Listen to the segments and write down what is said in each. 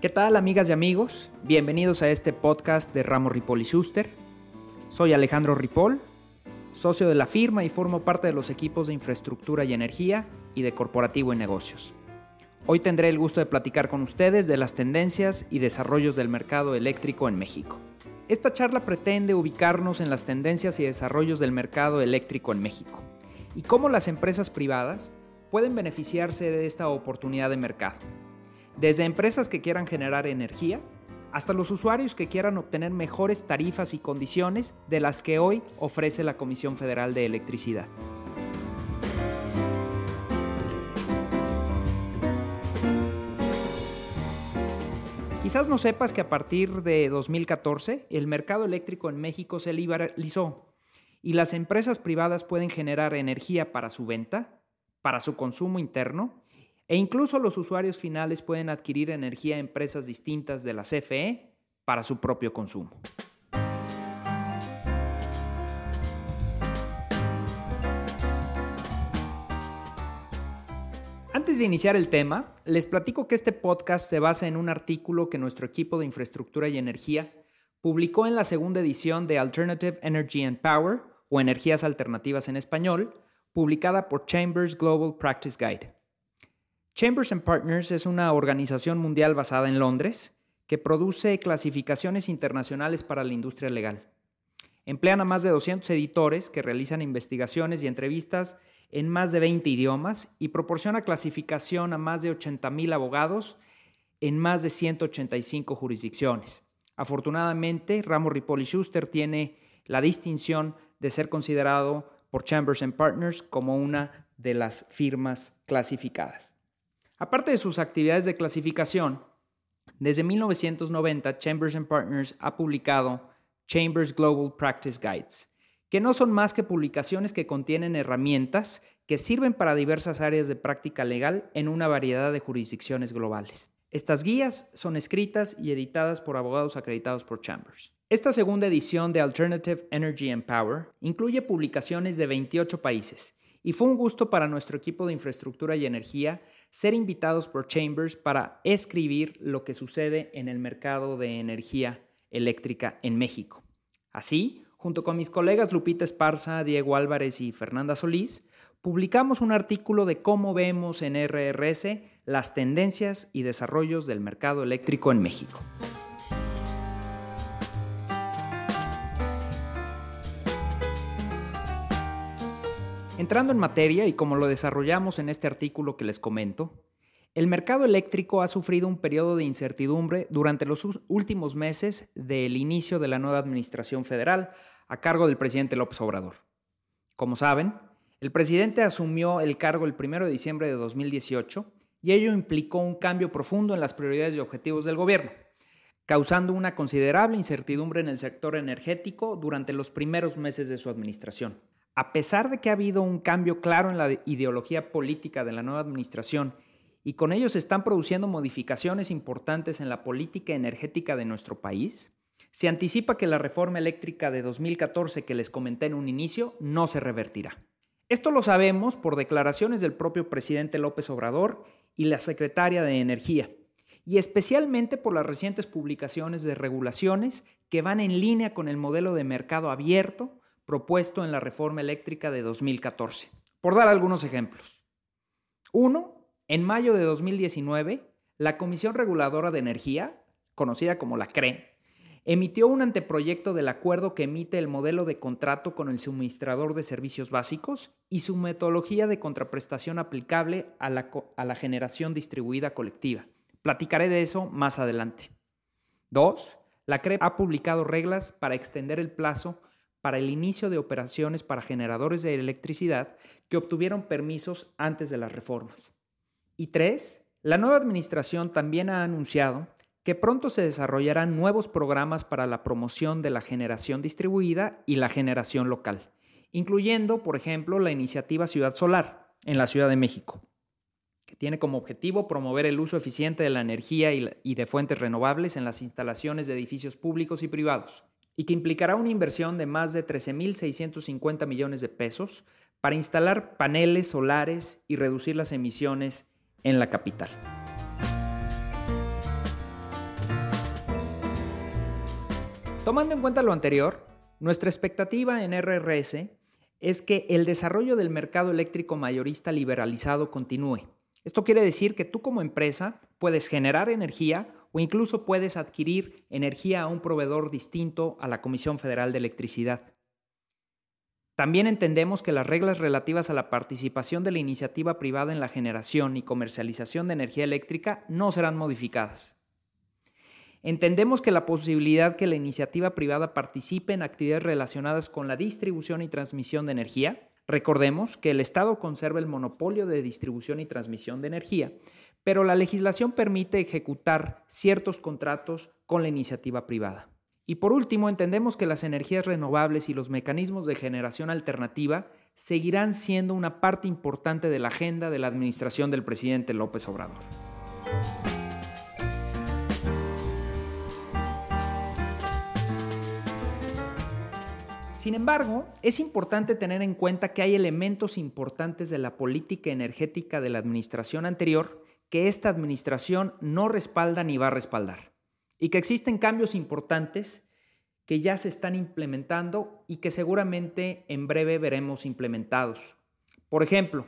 ¿Qué tal amigas y amigos? Bienvenidos a este podcast de Ramos Ripoll y Schuster. Soy Alejandro Ripoll, socio de la firma y formo parte de los equipos de infraestructura y energía y de corporativo y negocios. Hoy tendré el gusto de platicar con ustedes de las tendencias y desarrollos del mercado eléctrico en México. Esta charla pretende ubicarnos en las tendencias y desarrollos del mercado eléctrico en México y cómo las empresas privadas pueden beneficiarse de esta oportunidad de mercado desde empresas que quieran generar energía hasta los usuarios que quieran obtener mejores tarifas y condiciones de las que hoy ofrece la Comisión Federal de Electricidad. Quizás no sepas que a partir de 2014 el mercado eléctrico en México se liberalizó y las empresas privadas pueden generar energía para su venta, para su consumo interno e incluso los usuarios finales pueden adquirir energía en empresas distintas de la CFE para su propio consumo. Antes de iniciar el tema, les platico que este podcast se basa en un artículo que nuestro equipo de infraestructura y energía publicó en la segunda edición de Alternative Energy and Power, o Energías Alternativas en español, publicada por Chambers Global Practice Guide. Chambers ⁇ Partners es una organización mundial basada en Londres que produce clasificaciones internacionales para la industria legal. Emplean a más de 200 editores que realizan investigaciones y entrevistas en más de 20 idiomas y proporciona clasificación a más de 80.000 abogados en más de 185 jurisdicciones. Afortunadamente, Ramos Ripoll Schuster tiene la distinción de ser considerado por Chambers ⁇ Partners como una de las firmas clasificadas. Aparte de sus actividades de clasificación, desde 1990 Chambers ⁇ Partners ha publicado Chambers Global Practice Guides, que no son más que publicaciones que contienen herramientas que sirven para diversas áreas de práctica legal en una variedad de jurisdicciones globales. Estas guías son escritas y editadas por abogados acreditados por Chambers. Esta segunda edición de Alternative Energy and Power incluye publicaciones de 28 países y fue un gusto para nuestro equipo de infraestructura y energía ser invitados por Chambers para escribir lo que sucede en el mercado de energía eléctrica en México. Así, junto con mis colegas Lupita Esparza, Diego Álvarez y Fernanda Solís, publicamos un artículo de cómo vemos en RRS las tendencias y desarrollos del mercado eléctrico en México. Entrando en materia y como lo desarrollamos en este artículo que les comento, el mercado eléctrico ha sufrido un periodo de incertidumbre durante los últimos meses del inicio de la nueva administración federal a cargo del presidente López Obrador. Como saben, el presidente asumió el cargo el 1 de diciembre de 2018 y ello implicó un cambio profundo en las prioridades y objetivos del gobierno, causando una considerable incertidumbre en el sector energético durante los primeros meses de su administración. A pesar de que ha habido un cambio claro en la ideología política de la nueva administración y con ello se están produciendo modificaciones importantes en la política energética de nuestro país, se anticipa que la reforma eléctrica de 2014 que les comenté en un inicio no se revertirá. Esto lo sabemos por declaraciones del propio presidente López Obrador y la secretaria de Energía, y especialmente por las recientes publicaciones de regulaciones que van en línea con el modelo de mercado abierto propuesto en la reforma eléctrica de 2014. Por dar algunos ejemplos. Uno, en mayo de 2019, la Comisión Reguladora de Energía, conocida como la CRE, emitió un anteproyecto del acuerdo que emite el modelo de contrato con el suministrador de servicios básicos y su metodología de contraprestación aplicable a la, a la generación distribuida colectiva. Platicaré de eso más adelante. Dos, la CRE ha publicado reglas para extender el plazo para el inicio de operaciones para generadores de electricidad que obtuvieron permisos antes de las reformas. Y tres, la nueva administración también ha anunciado que pronto se desarrollarán nuevos programas para la promoción de la generación distribuida y la generación local, incluyendo, por ejemplo, la iniciativa Ciudad Solar en la Ciudad de México, que tiene como objetivo promover el uso eficiente de la energía y de fuentes renovables en las instalaciones de edificios públicos y privados y que implicará una inversión de más de 13.650 millones de pesos para instalar paneles solares y reducir las emisiones en la capital. Tomando en cuenta lo anterior, nuestra expectativa en RRS es que el desarrollo del mercado eléctrico mayorista liberalizado continúe. Esto quiere decir que tú como empresa puedes generar energía o incluso puedes adquirir energía a un proveedor distinto a la Comisión Federal de Electricidad. También entendemos que las reglas relativas a la participación de la iniciativa privada en la generación y comercialización de energía eléctrica no serán modificadas. Entendemos que la posibilidad que la iniciativa privada participe en actividades relacionadas con la distribución y transmisión de energía, recordemos que el Estado conserva el monopolio de distribución y transmisión de energía, pero la legislación permite ejecutar ciertos contratos con la iniciativa privada. Y por último, entendemos que las energías renovables y los mecanismos de generación alternativa seguirán siendo una parte importante de la agenda de la administración del presidente López Obrador. Sin embargo, es importante tener en cuenta que hay elementos importantes de la política energética de la administración anterior que esta administración no respalda ni va a respaldar y que existen cambios importantes que ya se están implementando y que seguramente en breve veremos implementados. Por ejemplo,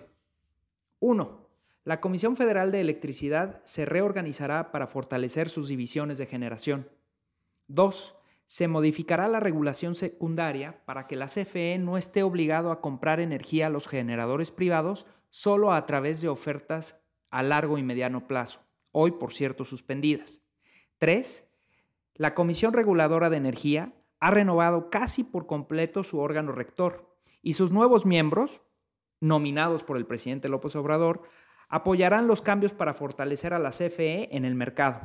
1. La Comisión Federal de Electricidad se reorganizará para fortalecer sus divisiones de generación. 2. Se modificará la regulación secundaria para que la CFE no esté obligado a comprar energía a los generadores privados solo a través de ofertas a largo y mediano plazo, hoy por cierto suspendidas. 3. La Comisión Reguladora de Energía ha renovado casi por completo su órgano rector y sus nuevos miembros, nominados por el presidente López Obrador, apoyarán los cambios para fortalecer a la CFE en el mercado,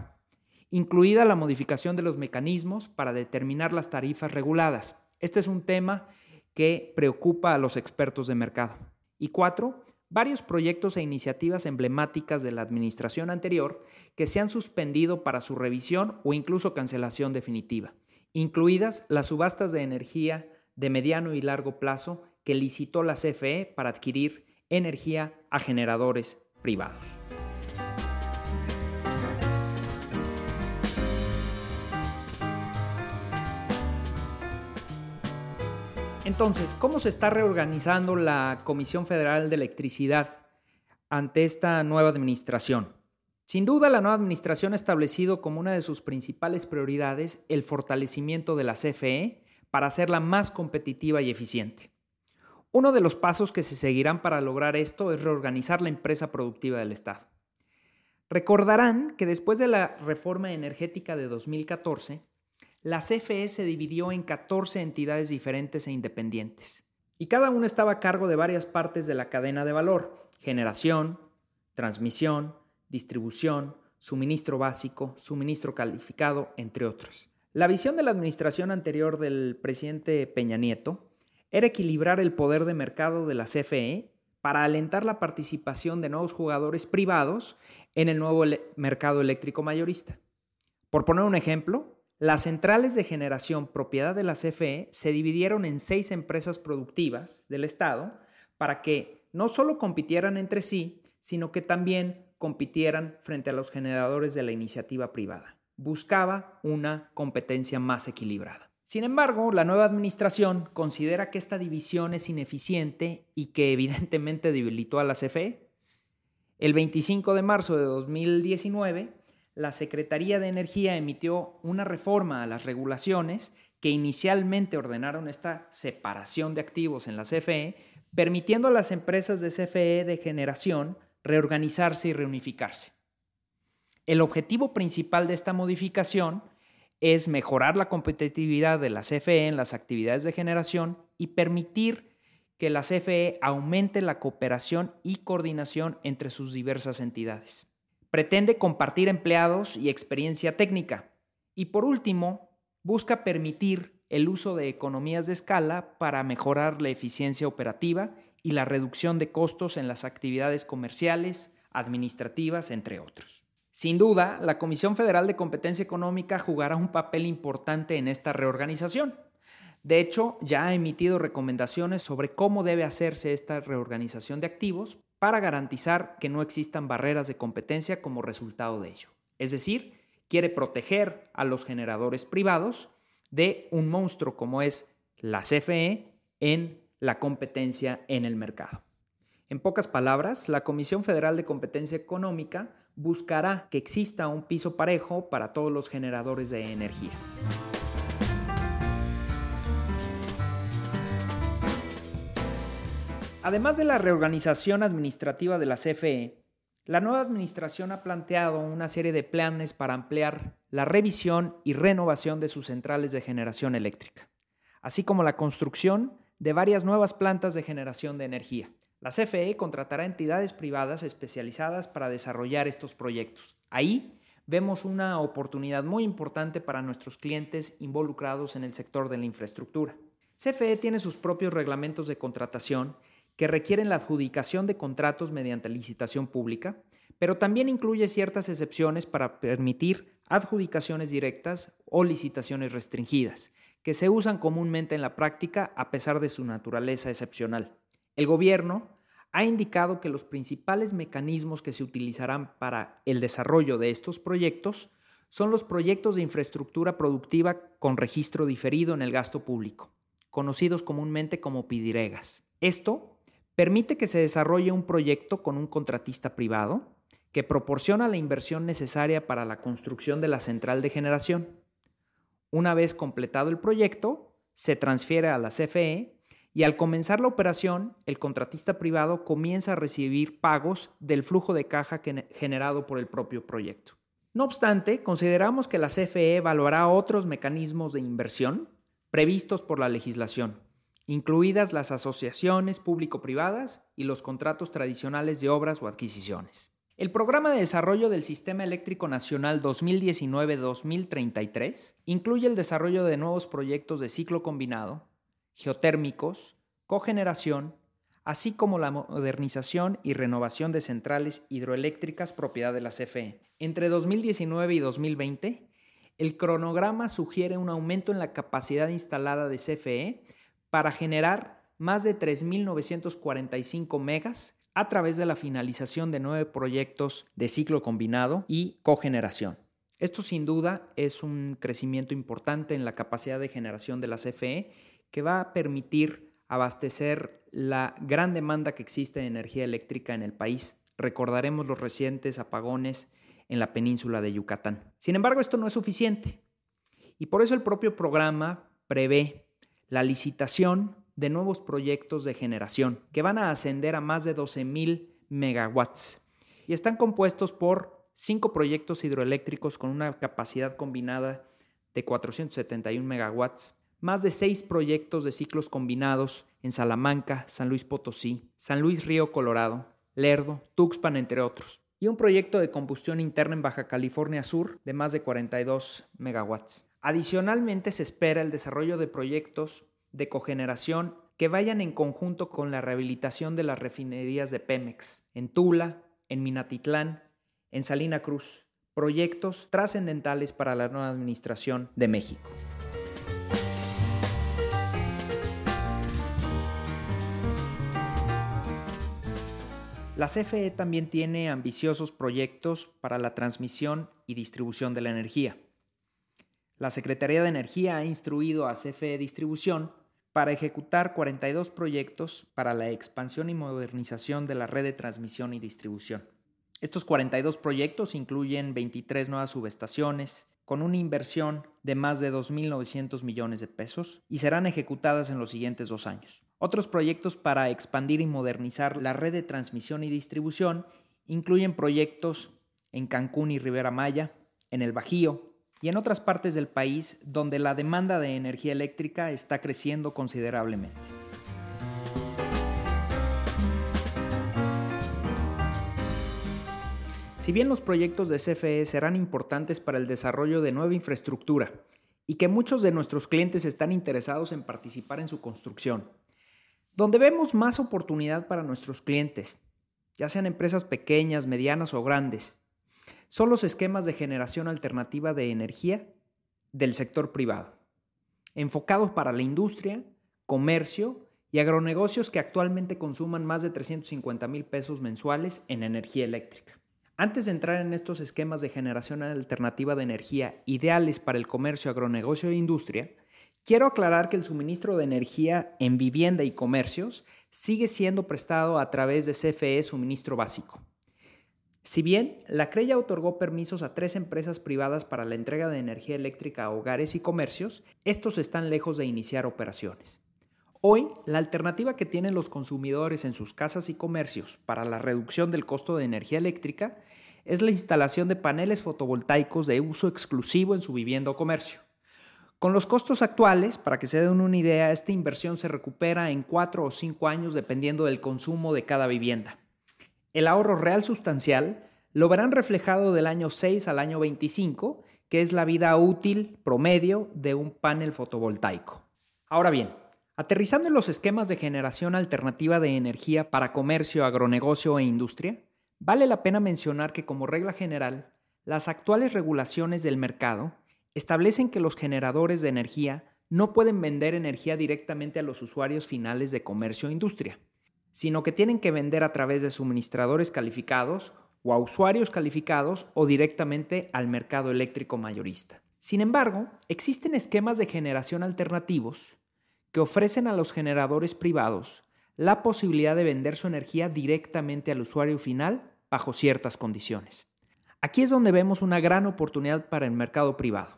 incluida la modificación de los mecanismos para determinar las tarifas reguladas. Este es un tema que preocupa a los expertos de mercado. Y cuatro, varios proyectos e iniciativas emblemáticas de la administración anterior que se han suspendido para su revisión o incluso cancelación definitiva, incluidas las subastas de energía de mediano y largo plazo que licitó la CFE para adquirir energía a generadores privados. Entonces, ¿cómo se está reorganizando la Comisión Federal de Electricidad ante esta nueva administración? Sin duda, la nueva administración ha establecido como una de sus principales prioridades el fortalecimiento de la CFE para hacerla más competitiva y eficiente. Uno de los pasos que se seguirán para lograr esto es reorganizar la empresa productiva del Estado. Recordarán que después de la reforma energética de 2014, la CFE se dividió en 14 entidades diferentes e independientes, y cada una estaba a cargo de varias partes de la cadena de valor, generación, transmisión, distribución, suministro básico, suministro calificado, entre otros. La visión de la administración anterior del presidente Peña Nieto era equilibrar el poder de mercado de la CFE para alentar la participación de nuevos jugadores privados en el nuevo mercado eléctrico mayorista. Por poner un ejemplo, las centrales de generación propiedad de la CFE se dividieron en seis empresas productivas del Estado para que no solo compitieran entre sí, sino que también compitieran frente a los generadores de la iniciativa privada. Buscaba una competencia más equilibrada. Sin embargo, la nueva administración considera que esta división es ineficiente y que evidentemente debilitó a la CFE. El 25 de marzo de 2019, la Secretaría de Energía emitió una reforma a las regulaciones que inicialmente ordenaron esta separación de activos en la CFE, permitiendo a las empresas de CFE de generación reorganizarse y reunificarse. El objetivo principal de esta modificación es mejorar la competitividad de la CFE en las actividades de generación y permitir que la CFE aumente la cooperación y coordinación entre sus diversas entidades. Pretende compartir empleados y experiencia técnica. Y por último, busca permitir el uso de economías de escala para mejorar la eficiencia operativa y la reducción de costos en las actividades comerciales, administrativas, entre otros. Sin duda, la Comisión Federal de Competencia Económica jugará un papel importante en esta reorganización. De hecho, ya ha emitido recomendaciones sobre cómo debe hacerse esta reorganización de activos para garantizar que no existan barreras de competencia como resultado de ello. Es decir, quiere proteger a los generadores privados de un monstruo como es la CFE en la competencia en el mercado. En pocas palabras, la Comisión Federal de Competencia Económica buscará que exista un piso parejo para todos los generadores de energía. Además de la reorganización administrativa de la CFE, la nueva administración ha planteado una serie de planes para ampliar la revisión y renovación de sus centrales de generación eléctrica, así como la construcción de varias nuevas plantas de generación de energía. La CFE contratará entidades privadas especializadas para desarrollar estos proyectos. Ahí vemos una oportunidad muy importante para nuestros clientes involucrados en el sector de la infraestructura. CFE tiene sus propios reglamentos de contratación que requieren la adjudicación de contratos mediante licitación pública, pero también incluye ciertas excepciones para permitir adjudicaciones directas o licitaciones restringidas, que se usan comúnmente en la práctica a pesar de su naturaleza excepcional. El gobierno ha indicado que los principales mecanismos que se utilizarán para el desarrollo de estos proyectos son los proyectos de infraestructura productiva con registro diferido en el gasto público, conocidos comúnmente como PIDIREGAS. Esto permite que se desarrolle un proyecto con un contratista privado que proporciona la inversión necesaria para la construcción de la central de generación. Una vez completado el proyecto, se transfiere a la CFE y al comenzar la operación, el contratista privado comienza a recibir pagos del flujo de caja generado por el propio proyecto. No obstante, consideramos que la CFE evaluará otros mecanismos de inversión previstos por la legislación, incluidas las asociaciones público-privadas y los contratos tradicionales de obras o adquisiciones. El Programa de Desarrollo del Sistema Eléctrico Nacional 2019-2033 incluye el desarrollo de nuevos proyectos de ciclo combinado, geotérmicos, cogeneración, así como la modernización y renovación de centrales hidroeléctricas propiedad de la CFE. Entre 2019 y 2020, el cronograma sugiere un aumento en la capacidad instalada de CFE para generar más de 3.945 megas a través de la finalización de nueve proyectos de ciclo combinado y cogeneración. Esto sin duda es un crecimiento importante en la capacidad de generación de la CFE que va a permitir abastecer la gran demanda que existe de energía eléctrica en el país. Recordaremos los recientes apagones en la península de Yucatán. Sin embargo, esto no es suficiente y por eso el propio programa prevé la licitación de nuevos proyectos de generación que van a ascender a más de 12.000 megawatts y están compuestos por cinco proyectos hidroeléctricos con una capacidad combinada de 471 megawatts, más de seis proyectos de ciclos combinados en Salamanca, San Luis Potosí, San Luis Río Colorado, Lerdo, Tuxpan, entre otros, y un proyecto de combustión interna en Baja California Sur de más de 42 megawatts. Adicionalmente, se espera el desarrollo de proyectos de cogeneración que vayan en conjunto con la rehabilitación de las refinerías de Pemex en Tula, en Minatitlán, en Salina Cruz, proyectos trascendentales para la nueva administración de México. La CFE también tiene ambiciosos proyectos para la transmisión y distribución de la energía. La Secretaría de Energía ha instruido a CFE Distribución para ejecutar 42 proyectos para la expansión y modernización de la red de transmisión y distribución. Estos 42 proyectos incluyen 23 nuevas subestaciones, con una inversión de más de 2.900 millones de pesos y serán ejecutadas en los siguientes dos años. Otros proyectos para expandir y modernizar la red de transmisión y distribución incluyen proyectos en Cancún y Rivera Maya, en el Bajío, y en otras partes del país donde la demanda de energía eléctrica está creciendo considerablemente. Si bien los proyectos de CFE serán importantes para el desarrollo de nueva infraestructura y que muchos de nuestros clientes están interesados en participar en su construcción, donde vemos más oportunidad para nuestros clientes, ya sean empresas pequeñas, medianas o grandes, son los esquemas de generación alternativa de energía del sector privado, enfocados para la industria, comercio y agronegocios que actualmente consuman más de 350 mil pesos mensuales en energía eléctrica. Antes de entrar en estos esquemas de generación alternativa de energía ideales para el comercio, agronegocio e industria, quiero aclarar que el suministro de energía en vivienda y comercios sigue siendo prestado a través de CFE Suministro Básico. Si bien la CRE ya otorgó permisos a tres empresas privadas para la entrega de energía eléctrica a hogares y comercios, estos están lejos de iniciar operaciones. Hoy, la alternativa que tienen los consumidores en sus casas y comercios para la reducción del costo de energía eléctrica es la instalación de paneles fotovoltaicos de uso exclusivo en su vivienda o comercio. Con los costos actuales, para que se den una idea, esta inversión se recupera en cuatro o cinco años dependiendo del consumo de cada vivienda. El ahorro real sustancial lo verán reflejado del año 6 al año 25, que es la vida útil promedio de un panel fotovoltaico. Ahora bien, aterrizando en los esquemas de generación alternativa de energía para comercio, agronegocio e industria, vale la pena mencionar que como regla general, las actuales regulaciones del mercado establecen que los generadores de energía no pueden vender energía directamente a los usuarios finales de comercio e industria, sino que tienen que vender a través de suministradores calificados o a usuarios calificados o directamente al mercado eléctrico mayorista. Sin embargo, existen esquemas de generación alternativos que ofrecen a los generadores privados la posibilidad de vender su energía directamente al usuario final bajo ciertas condiciones. Aquí es donde vemos una gran oportunidad para el mercado privado,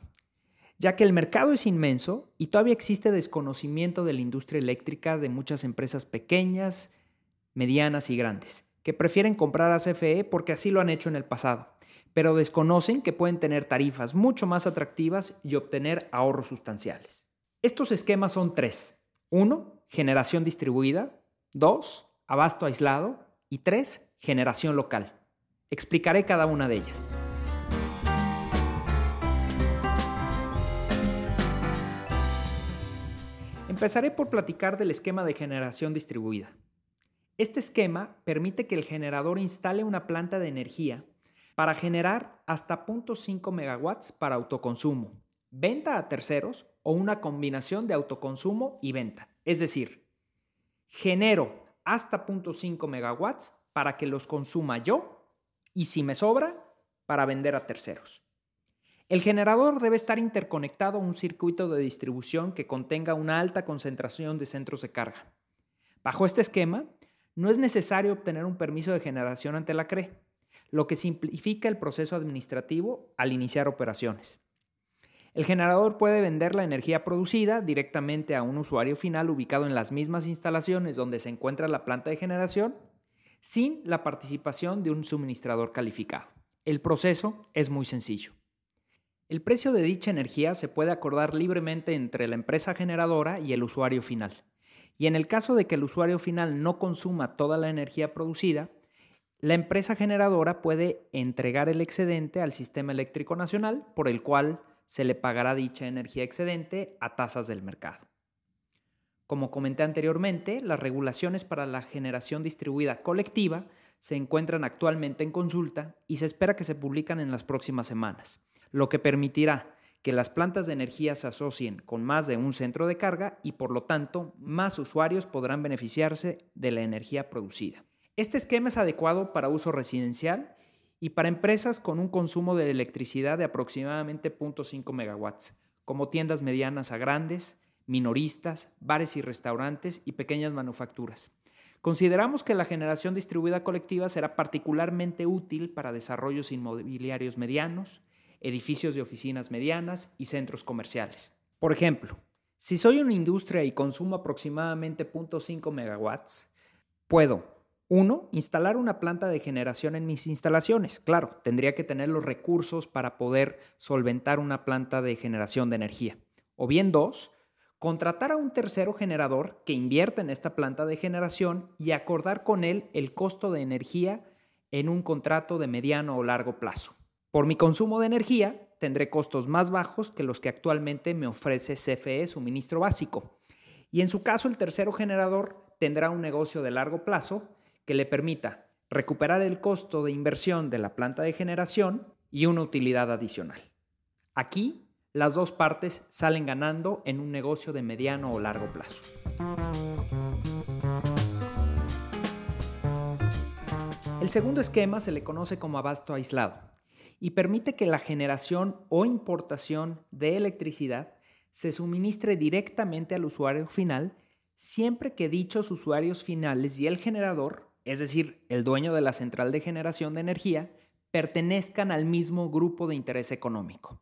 ya que el mercado es inmenso y todavía existe desconocimiento de la industria eléctrica de muchas empresas pequeñas medianas y grandes, que prefieren comprar a CFE porque así lo han hecho en el pasado, pero desconocen que pueden tener tarifas mucho más atractivas y obtener ahorros sustanciales. Estos esquemas son tres. Uno, generación distribuida. Dos, abasto aislado. Y tres, generación local. Explicaré cada una de ellas. Empezaré por platicar del esquema de generación distribuida. Este esquema permite que el generador instale una planta de energía para generar hasta 0.5 megawatts para autoconsumo, venta a terceros o una combinación de autoconsumo y venta. Es decir, genero hasta 0.5 megawatts para que los consuma yo y si me sobra, para vender a terceros. El generador debe estar interconectado a un circuito de distribución que contenga una alta concentración de centros de carga. Bajo este esquema, no es necesario obtener un permiso de generación ante la CRE, lo que simplifica el proceso administrativo al iniciar operaciones. El generador puede vender la energía producida directamente a un usuario final ubicado en las mismas instalaciones donde se encuentra la planta de generación, sin la participación de un suministrador calificado. El proceso es muy sencillo. El precio de dicha energía se puede acordar libremente entre la empresa generadora y el usuario final. Y en el caso de que el usuario final no consuma toda la energía producida, la empresa generadora puede entregar el excedente al sistema eléctrico nacional, por el cual se le pagará dicha energía excedente a tasas del mercado. Como comenté anteriormente, las regulaciones para la generación distribuida colectiva se encuentran actualmente en consulta y se espera que se publican en las próximas semanas, lo que permitirá que las plantas de energía se asocien con más de un centro de carga y por lo tanto más usuarios podrán beneficiarse de la energía producida. Este esquema es adecuado para uso residencial y para empresas con un consumo de electricidad de aproximadamente 0.5 megawatts, como tiendas medianas a grandes, minoristas, bares y restaurantes y pequeñas manufacturas. Consideramos que la generación distribuida colectiva será particularmente útil para desarrollos inmobiliarios medianos, edificios de oficinas medianas y centros comerciales. Por ejemplo, si soy una industria y consumo aproximadamente 0.5 megawatts, puedo 1. Instalar una planta de generación en mis instalaciones. Claro, tendría que tener los recursos para poder solventar una planta de generación de energía. O bien 2. Contratar a un tercero generador que invierta en esta planta de generación y acordar con él el costo de energía en un contrato de mediano o largo plazo. Por mi consumo de energía, tendré costos más bajos que los que actualmente me ofrece CFE suministro básico. Y en su caso, el tercero generador tendrá un negocio de largo plazo que le permita recuperar el costo de inversión de la planta de generación y una utilidad adicional. Aquí, las dos partes salen ganando en un negocio de mediano o largo plazo. El segundo esquema se le conoce como abasto aislado y permite que la generación o importación de electricidad se suministre directamente al usuario final siempre que dichos usuarios finales y el generador, es decir, el dueño de la central de generación de energía, pertenezcan al mismo grupo de interés económico.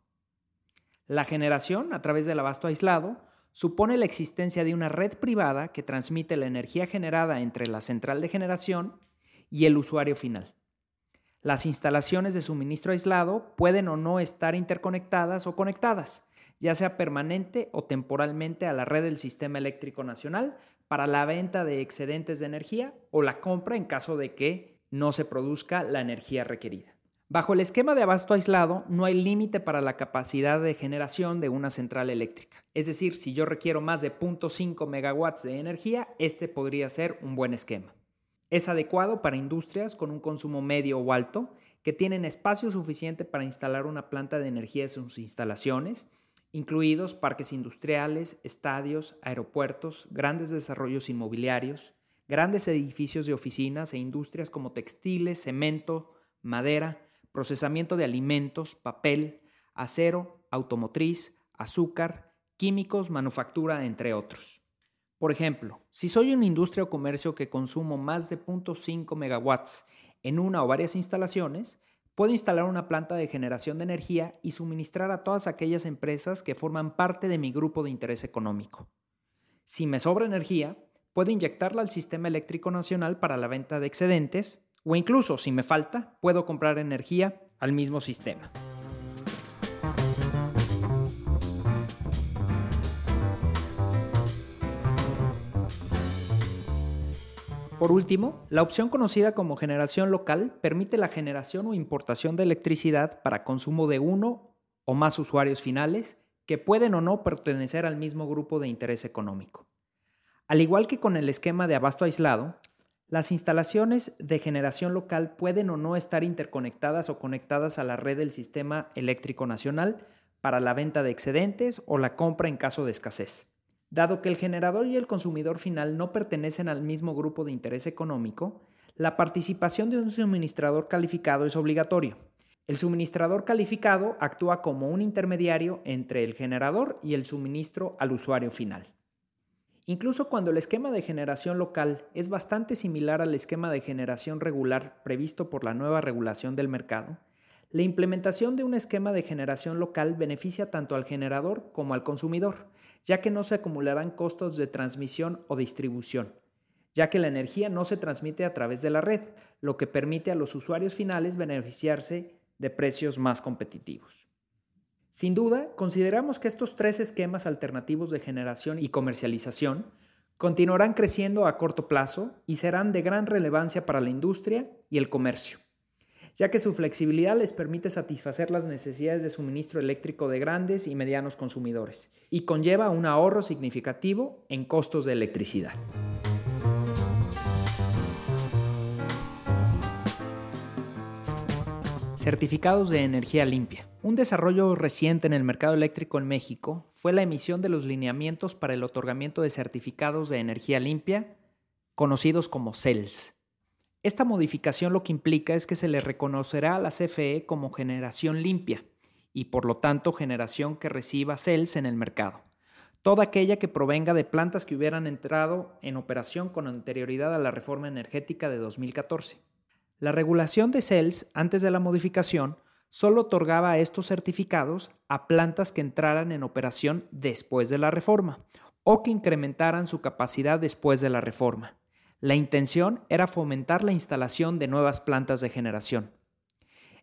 La generación, a través del abasto aislado, supone la existencia de una red privada que transmite la energía generada entre la central de generación y el usuario final. Las instalaciones de suministro aislado pueden o no estar interconectadas o conectadas, ya sea permanente o temporalmente a la red del Sistema Eléctrico Nacional para la venta de excedentes de energía o la compra en caso de que no se produzca la energía requerida. Bajo el esquema de abasto aislado no hay límite para la capacidad de generación de una central eléctrica. Es decir, si yo requiero más de 0.5 megawatts de energía, este podría ser un buen esquema. Es adecuado para industrias con un consumo medio o alto que tienen espacio suficiente para instalar una planta de energía en sus instalaciones, incluidos parques industriales, estadios, aeropuertos, grandes desarrollos inmobiliarios, grandes edificios de oficinas e industrias como textiles, cemento, madera, procesamiento de alimentos, papel, acero, automotriz, azúcar, químicos, manufactura, entre otros. Por ejemplo, si soy una industria o comercio que consumo más de 0.5 megawatts en una o varias instalaciones, puedo instalar una planta de generación de energía y suministrar a todas aquellas empresas que forman parte de mi grupo de interés económico. Si me sobra energía, puedo inyectarla al sistema eléctrico nacional para la venta de excedentes o incluso, si me falta, puedo comprar energía al mismo sistema. Por último, la opción conocida como generación local permite la generación o importación de electricidad para consumo de uno o más usuarios finales que pueden o no pertenecer al mismo grupo de interés económico. Al igual que con el esquema de abasto aislado, las instalaciones de generación local pueden o no estar interconectadas o conectadas a la red del Sistema Eléctrico Nacional para la venta de excedentes o la compra en caso de escasez. Dado que el generador y el consumidor final no pertenecen al mismo grupo de interés económico, la participación de un suministrador calificado es obligatorio. El suministrador calificado actúa como un intermediario entre el generador y el suministro al usuario final. Incluso cuando el esquema de generación local es bastante similar al esquema de generación regular previsto por la nueva regulación del mercado, la implementación de un esquema de generación local beneficia tanto al generador como al consumidor, ya que no se acumularán costos de transmisión o distribución, ya que la energía no se transmite a través de la red, lo que permite a los usuarios finales beneficiarse de precios más competitivos. Sin duda, consideramos que estos tres esquemas alternativos de generación y comercialización continuarán creciendo a corto plazo y serán de gran relevancia para la industria y el comercio, ya que su flexibilidad les permite satisfacer las necesidades de suministro eléctrico de grandes y medianos consumidores y conlleva un ahorro significativo en costos de electricidad. Certificados de energía limpia. Un desarrollo reciente en el mercado eléctrico en México fue la emisión de los lineamientos para el otorgamiento de certificados de energía limpia, conocidos como CELS. Esta modificación lo que implica es que se le reconocerá a la CFE como generación limpia y por lo tanto generación que reciba CELS en el mercado. Toda aquella que provenga de plantas que hubieran entrado en operación con anterioridad a la reforma energética de 2014. La regulación de CELS antes de la modificación solo otorgaba estos certificados a plantas que entraran en operación después de la reforma o que incrementaran su capacidad después de la reforma. La intención era fomentar la instalación de nuevas plantas de generación.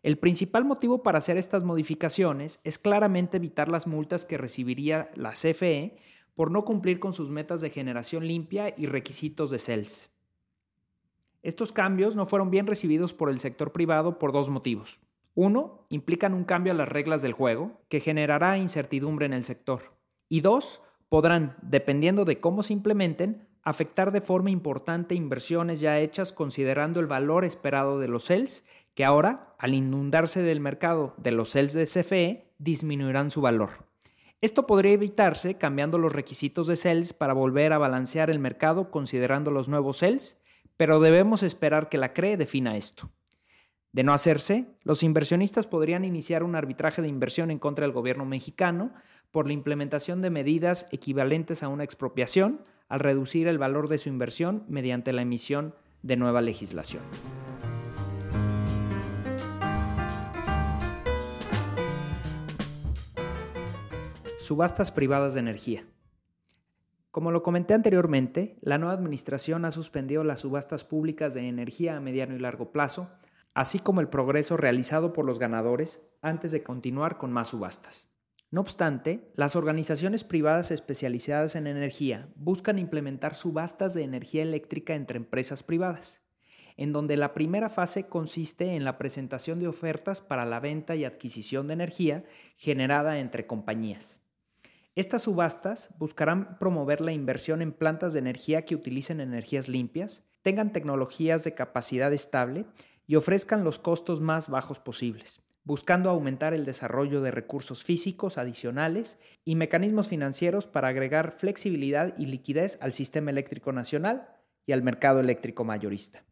El principal motivo para hacer estas modificaciones es claramente evitar las multas que recibiría la CFE por no cumplir con sus metas de generación limpia y requisitos de CELS. Estos cambios no fueron bien recibidos por el sector privado por dos motivos. Uno, implican un cambio a las reglas del juego que generará incertidumbre en el sector. Y dos, podrán, dependiendo de cómo se implementen, afectar de forma importante inversiones ya hechas considerando el valor esperado de los CELS, que ahora, al inundarse del mercado de los CELS de CFE, disminuirán su valor. Esto podría evitarse cambiando los requisitos de CELS para volver a balancear el mercado considerando los nuevos CELS pero debemos esperar que la CRE defina esto. De no hacerse, los inversionistas podrían iniciar un arbitraje de inversión en contra del gobierno mexicano por la implementación de medidas equivalentes a una expropiación al reducir el valor de su inversión mediante la emisión de nueva legislación. Subastas privadas de energía. Como lo comenté anteriormente, la nueva administración ha suspendido las subastas públicas de energía a mediano y largo plazo, así como el progreso realizado por los ganadores antes de continuar con más subastas. No obstante, las organizaciones privadas especializadas en energía buscan implementar subastas de energía eléctrica entre empresas privadas, en donde la primera fase consiste en la presentación de ofertas para la venta y adquisición de energía generada entre compañías. Estas subastas buscarán promover la inversión en plantas de energía que utilicen energías limpias, tengan tecnologías de capacidad estable y ofrezcan los costos más bajos posibles, buscando aumentar el desarrollo de recursos físicos adicionales y mecanismos financieros para agregar flexibilidad y liquidez al sistema eléctrico nacional y al mercado eléctrico mayorista.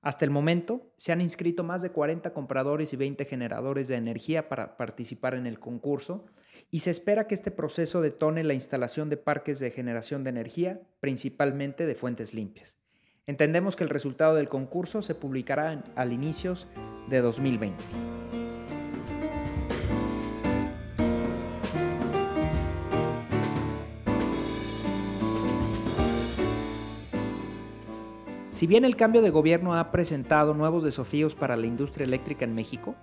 Hasta el momento, se han inscrito más de 40 compradores y 20 generadores de energía para participar en el concurso y se espera que este proceso detone la instalación de parques de generación de energía, principalmente de fuentes limpias. Entendemos que el resultado del concurso se publicará al inicios de 2020. Si bien el cambio de gobierno ha presentado nuevos desafíos para la industria eléctrica en México,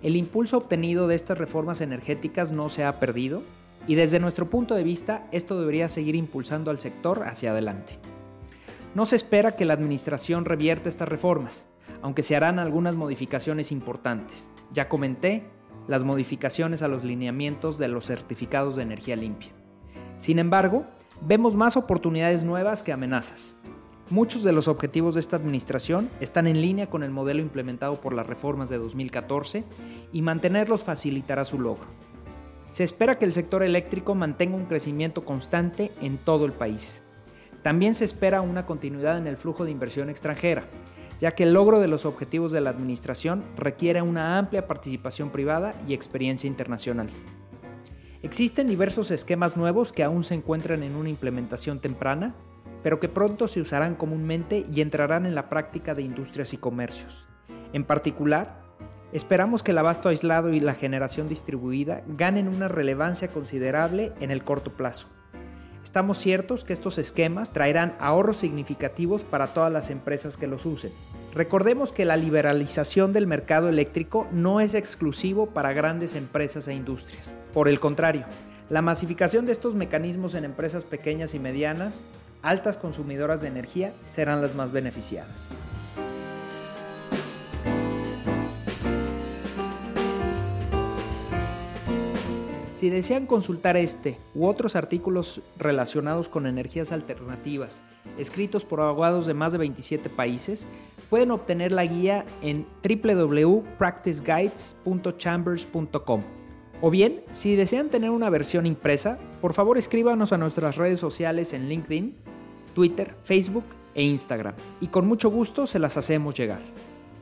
el impulso obtenido de estas reformas energéticas no se ha perdido y desde nuestro punto de vista esto debería seguir impulsando al sector hacia adelante. No se espera que la Administración revierta estas reformas, aunque se harán algunas modificaciones importantes. Ya comenté las modificaciones a los lineamientos de los certificados de energía limpia. Sin embargo, vemos más oportunidades nuevas que amenazas. Muchos de los objetivos de esta administración están en línea con el modelo implementado por las reformas de 2014 y mantenerlos facilitará su logro. Se espera que el sector eléctrico mantenga un crecimiento constante en todo el país. También se espera una continuidad en el flujo de inversión extranjera, ya que el logro de los objetivos de la administración requiere una amplia participación privada y experiencia internacional. Existen diversos esquemas nuevos que aún se encuentran en una implementación temprana pero que pronto se usarán comúnmente y entrarán en la práctica de industrias y comercios. En particular, esperamos que el abasto aislado y la generación distribuida ganen una relevancia considerable en el corto plazo. Estamos ciertos que estos esquemas traerán ahorros significativos para todas las empresas que los usen. Recordemos que la liberalización del mercado eléctrico no es exclusivo para grandes empresas e industrias. Por el contrario, la masificación de estos mecanismos en empresas pequeñas y medianas altas consumidoras de energía serán las más beneficiadas. Si desean consultar este u otros artículos relacionados con energías alternativas, escritos por abogados de más de 27 países, pueden obtener la guía en www.practiceguides.chambers.com. O bien, si desean tener una versión impresa, por favor escríbanos a nuestras redes sociales en LinkedIn, Twitter, Facebook e Instagram, y con mucho gusto se las hacemos llegar.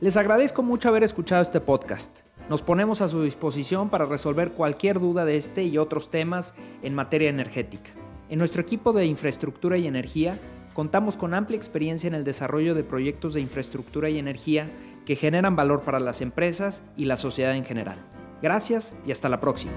Les agradezco mucho haber escuchado este podcast. Nos ponemos a su disposición para resolver cualquier duda de este y otros temas en materia energética. En nuestro equipo de infraestructura y energía contamos con amplia experiencia en el desarrollo de proyectos de infraestructura y energía que generan valor para las empresas y la sociedad en general. Gracias y hasta la próxima.